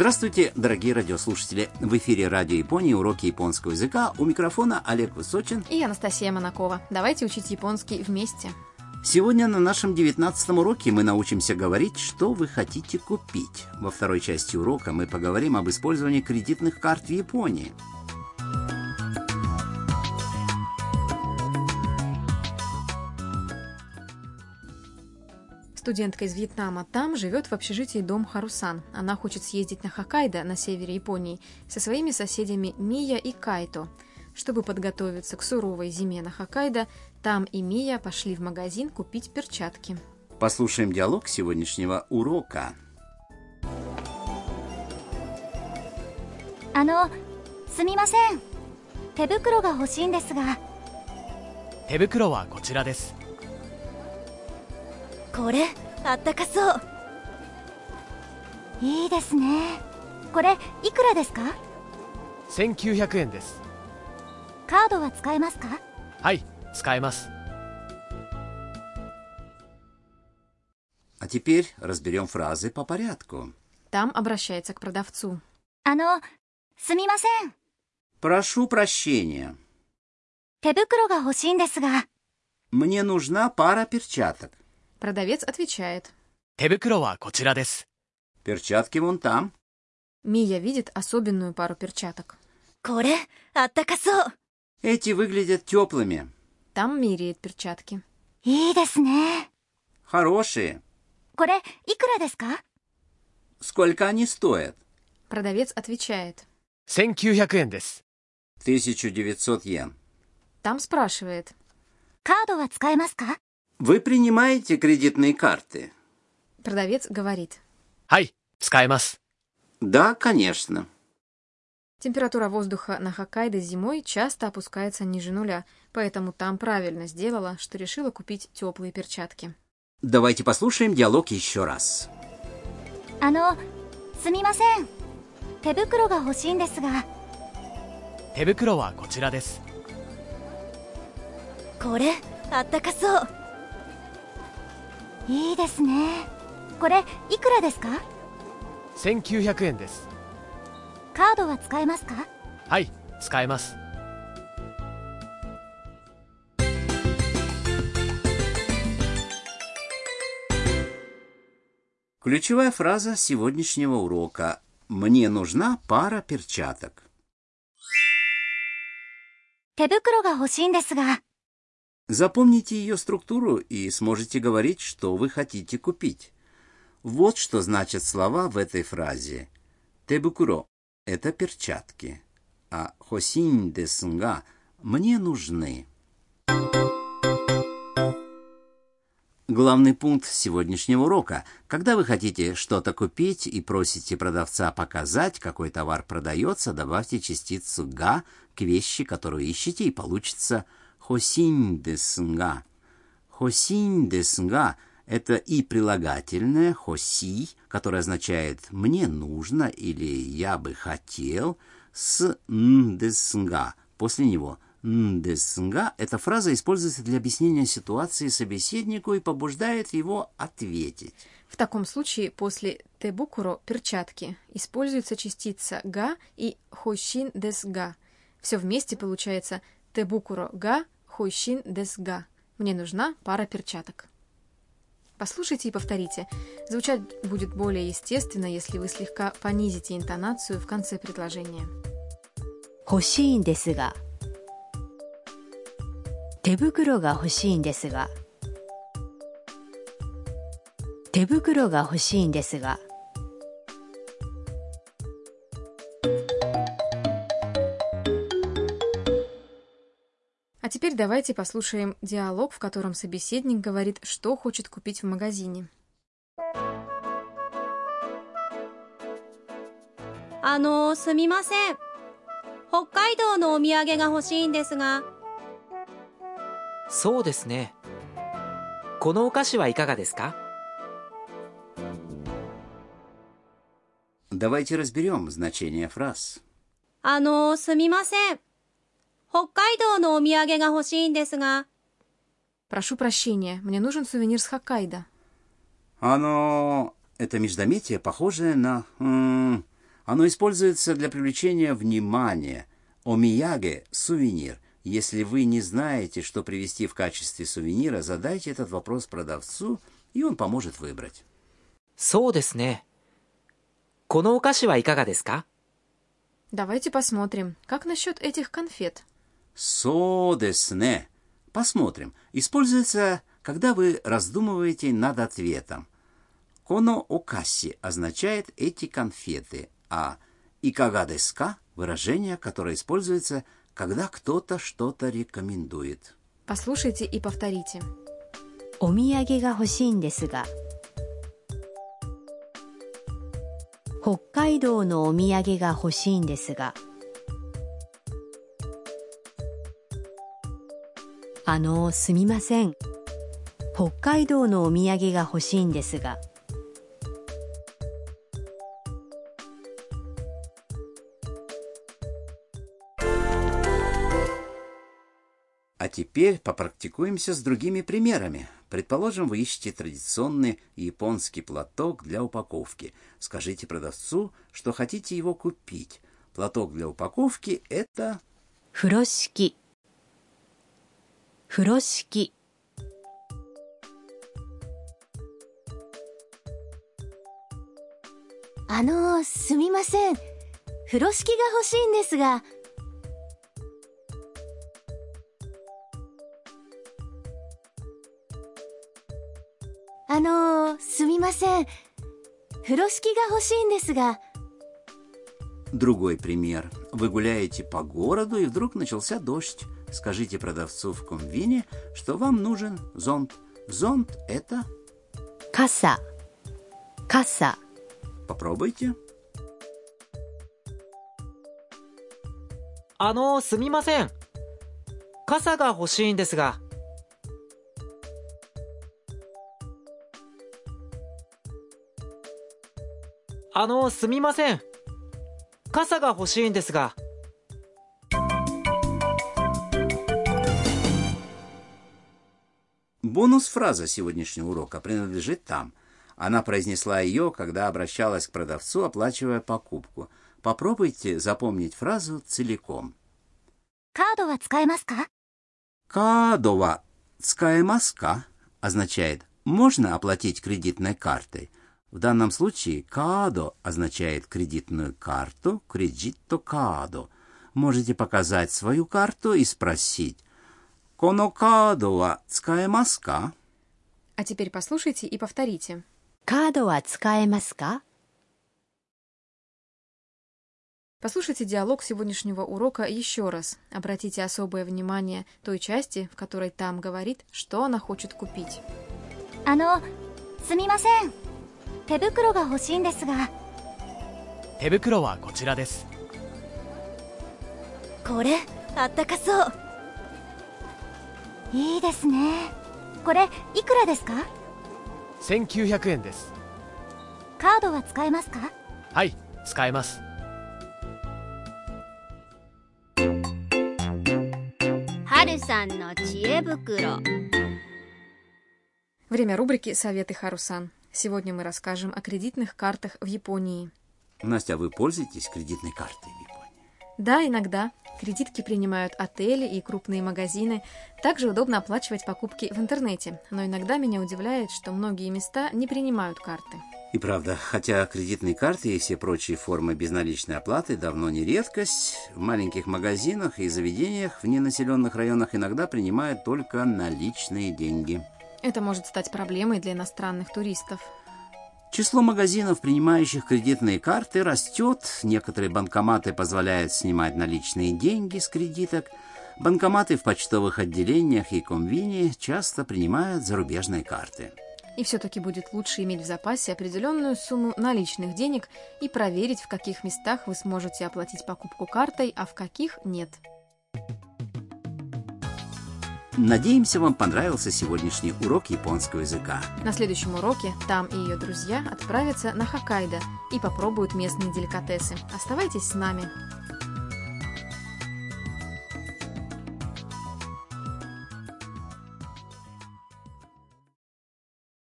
Здравствуйте, дорогие радиослушатели! В эфире Радио Японии уроки японского языка. У микрофона Олег Высочин и Анастасия Монакова. Давайте учить японский вместе. Сегодня на нашем девятнадцатом уроке мы научимся говорить, что вы хотите купить. Во второй части урока мы поговорим об использовании кредитных карт в Японии. Студентка из Вьетнама там живет в общежитии дом Харусан. Она хочет съездить на Хоккайдо на севере Японии со своими соседями Мия и Кайто. Чтобы подготовиться к суровой зиме на Хоккайдо, там и Мия пошли в магазин купить перчатки. Послушаем диалог сегодняшнего урока. あのすみません手袋が欲しいんですが手袋はこちらです これあったかそういいですねこれいくらですか1900円ですカードは使えますかはい使えます А теперь разберем фразы по порядку. Там обращается к продавцу. あのすみません Прошу прощения. 手袋が欲しいんですが Мне нужна пара перчаток. Продавец отвечает. 手袋はこちらです Перчатки вон там. Мия видит особенную пару перчаток. これあったかそう Эти выглядят теплыми. Там меряет перчатки. いいですね Хорошие. これいくらですか Сколько они стоят? Продавец отвечает. 1900円です 1900 йен. Там спрашивает. カードは使えますか Вы принимаете кредитные карты? Продавец говорит. はい使えます Да, конечно. Температура воздуха на Хоккайдо зимой часто опускается ниже нуля, поэтому там правильно сделала, что решила купить теплые перчатки. Давайте послушаем диалог еще раз. あのすみません手袋が欲しいんですが手袋はこちらですこれあったかそう いいですねこれいくらですか1900円ですカードは使えますかはい使えます Ключевая фраза сегодняшнего урока. Мне нужна пара перчаток. 手袋が欲しいんですが Запомните ее структуру и сможете говорить, что вы хотите купить. Вот что значат слова в этой фразе. Тебукуро – это перчатки, а хосинь десунга – мне нужны. Главный пункт сегодняшнего урока. Когда вы хотите что-то купить и просите продавца показать, какой товар продается, добавьте частицу «га» к вещи, которую ищете, и получится «хосинь десунга». «Хосинь десунга» — это и прилагательное «хоси», которое означает «мне нужно» или «я бы хотел», с «н десунга» после него – «ндеснга» эта фраза используется для объяснения ситуации собеседнику и побуждает его ответить. В таком случае после «тебукуро» – перчатки используется частица «га» и «хойшин дес га». Все вместе получается «тебукуро га хойшин дес га». Мне нужна пара перчаток. Послушайте и повторите. Звучать будет более естественно, если вы слегка понизите интонацию в конце предложения. 欲しいんですが手袋が欲しいんですが手袋が欲しいんですが А теперь давайте послушаем диалог, в котором собеседник говорит, что хочет купить в магазине. あのすみません北海道のお土産が欲しいんですがそうですねこのお菓子はいかがですか Давайте разберем значение фраз. あのすみません 北海道のお土産が欲しいんですが Прошу прощения, мне нужен сувенир с Хоккайдо. Оно... Это междометие, похожее на... м, Оно используется для привлечения внимания. Омияге – сувенир. Если вы не знаете, что привезти в качестве сувенира, задайте этот вопрос продавцу, и он поможет выбрать. そうですね。このお菓子はいかがですか Давайте посмотрим, как насчет этих конфет? Содесне. Посмотрим. Используется, когда вы раздумываете над ответом. Коно окаси означает эти конфеты, а икагадеска – выражение, которое используется, когда кто-то что-то рекомендует. Послушайте и повторите. お土産が欲しいんですが北海道のお土産が欲しいんですが あのすみません北海道のお土産が欲しいんですが А теперь попрактикуемся с другими примерами. Предположим, вы ищете традиционный японский платок для упаковки. Скажите продавцу, что хотите его купить. Платок для упаковки – это 風呂敷 風呂敷あのすみません風呂敷が欲しいんですがあのすみません風呂敷が欲しいんですが Другой пример. Вы гуляете по городу, и вдруг начался дождь. Скажите продавцу в комвине, что вам нужен зонт. Зонт – это… 傘傘 Попробуйте. あの、すみません。傘が欲しいんですが。あの、すみません。傘が欲しいんですが。 Бонус-фраза сегодняшнего урока принадлежит там. Она произнесла ее, когда обращалась к продавцу, оплачивая покупку. Попробуйте запомнить фразу целиком. «Кадова цкаемаска?» «Кадова цкаемаска» означает «можно оплатить кредитной картой». В данном случае «кадо» означает кредитную карту, «кредитто кадо». Можете показать свою карту и спросить «Коно кадо ва цкаемаска?» А теперь послушайте и повторите. カードは使えますか Послушайте диалог сегодняшнего урока еще раз. Обратите особое внимание той части, в которой там говорит, что она хочет купить. あのすみません手袋が欲しいんですが手袋はこちらですこれあったかそう いいですねこれいくらですか1900円ですカードは使えますかはい使えます Время рубрики «Советы Харусан». Сегодня мы расскажем о кредитных картах в Японии. Настя, а вы пользуетесь кредитной картой в Японии? Да, иногда. Кредитки принимают отели и крупные магазины. Также удобно оплачивать покупки в интернете. Но иногда меня удивляет, что многие места не принимают карты. И правда, хотя кредитные карты и все прочие формы безналичной оплаты давно не редкость, в маленьких магазинах и заведениях в ненаселенных районах иногда принимают только наличные деньги. Это может стать проблемой для иностранных туристов. Число магазинов, принимающих кредитные карты, растет. Некоторые банкоматы позволяют снимать наличные деньги с кредиток. Банкоматы в почтовых отделениях и комвине часто принимают зарубежные карты. И все-таки будет лучше иметь в запасе определенную сумму наличных денег и проверить, в каких местах вы сможете оплатить покупку картой, а в каких нет. Надеемся, вам понравился сегодняшний урок японского языка. На следующем уроке там и ее друзья отправятся на Хоккайдо и попробуют местные деликатесы. Оставайтесь с нами.